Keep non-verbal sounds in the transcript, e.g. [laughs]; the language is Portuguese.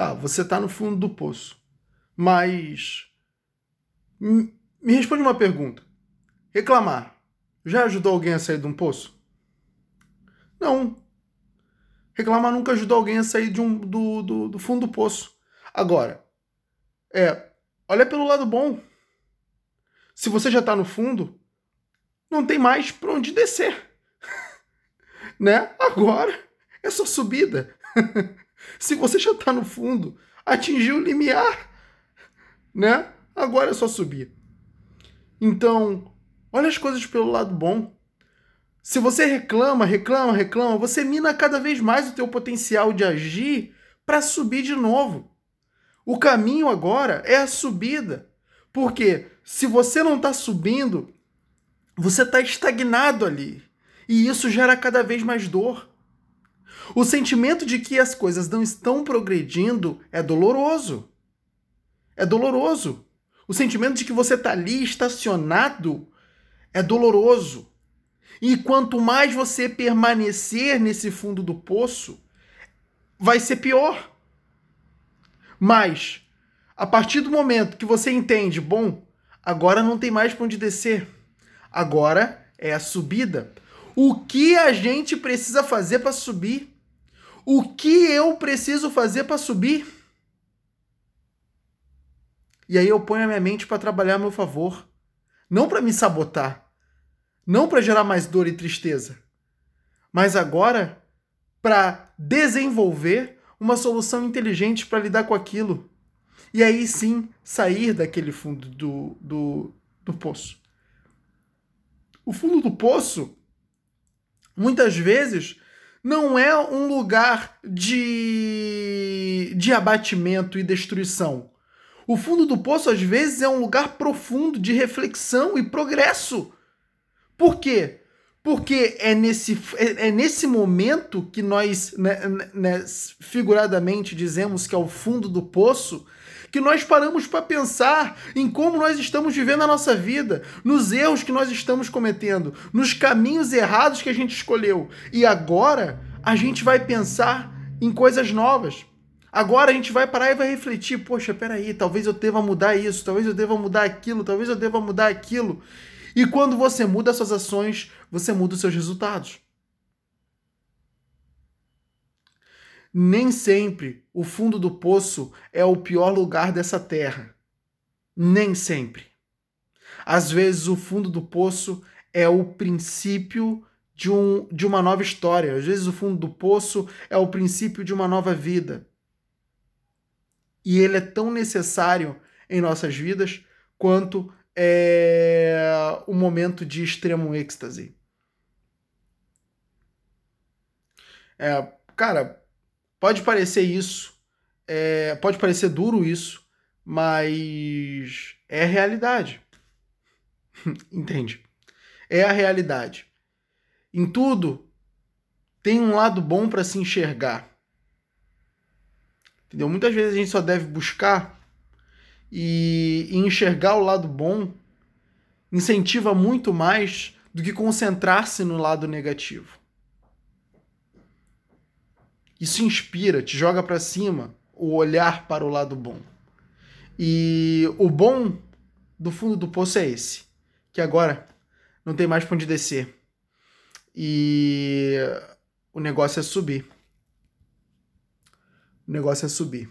Tá, você tá no fundo do poço. Mas. Me responde uma pergunta. Reclamar já ajudou alguém a sair de um poço? Não. Reclamar nunca ajudou alguém a sair de um, do, do, do fundo do poço. Agora, é, olha pelo lado bom. Se você já está no fundo, não tem mais para onde descer. [laughs] né? Agora é só subida. [laughs] Se você já está no fundo, atingiu o limiar, né? Agora é só subir. Então, olha as coisas pelo lado bom. Se você reclama, reclama, reclama, você mina cada vez mais o teu potencial de agir para subir de novo. O caminho agora é a subida. Porque se você não está subindo, você está estagnado ali. E isso gera cada vez mais dor. O sentimento de que as coisas não estão progredindo é doloroso. É doloroso. O sentimento de que você está ali estacionado é doloroso. E quanto mais você permanecer nesse fundo do poço, vai ser pior. Mas, a partir do momento que você entende, bom, agora não tem mais para onde descer, agora é a subida. O que a gente precisa fazer para subir? O que eu preciso fazer para subir? E aí eu ponho a minha mente para trabalhar a meu favor, não para me sabotar, não para gerar mais dor e tristeza, mas agora para desenvolver uma solução inteligente para lidar com aquilo. E aí sim sair daquele fundo do, do, do poço. O fundo do poço, muitas vezes, não é um lugar de, de abatimento e destruição. O fundo do poço, às vezes, é um lugar profundo de reflexão e progresso. Por quê? Porque é nesse, é, é nesse momento que nós, né, né, figuradamente, dizemos que é o fundo do poço, que nós paramos para pensar em como nós estamos vivendo a nossa vida, nos erros que nós estamos cometendo, nos caminhos errados que a gente escolheu. E agora a gente vai pensar em coisas novas. Agora a gente vai parar e vai refletir: poxa, peraí, talvez eu deva mudar isso, talvez eu deva mudar aquilo, talvez eu deva mudar aquilo. E quando você muda suas ações, você muda os seus resultados. Nem sempre o fundo do poço é o pior lugar dessa terra. Nem sempre. Às vezes o fundo do poço é o princípio de, um, de uma nova história. Às vezes o fundo do poço é o princípio de uma nova vida. E ele é tão necessário em nossas vidas quanto é, o momento de extremo êxtase. É, cara, pode parecer isso, é, pode parecer duro isso, mas é a realidade. [laughs] Entende? É a realidade. Em tudo tem um lado bom para se enxergar. Entendeu? Muitas vezes a gente só deve buscar e, e enxergar o lado bom incentiva muito mais do que concentrar-se no lado negativo. Isso inspira, te joga para cima o olhar para o lado bom. E o bom do fundo do poço é esse, que agora não tem mais para onde descer. E o negócio é subir. O negócio é subir.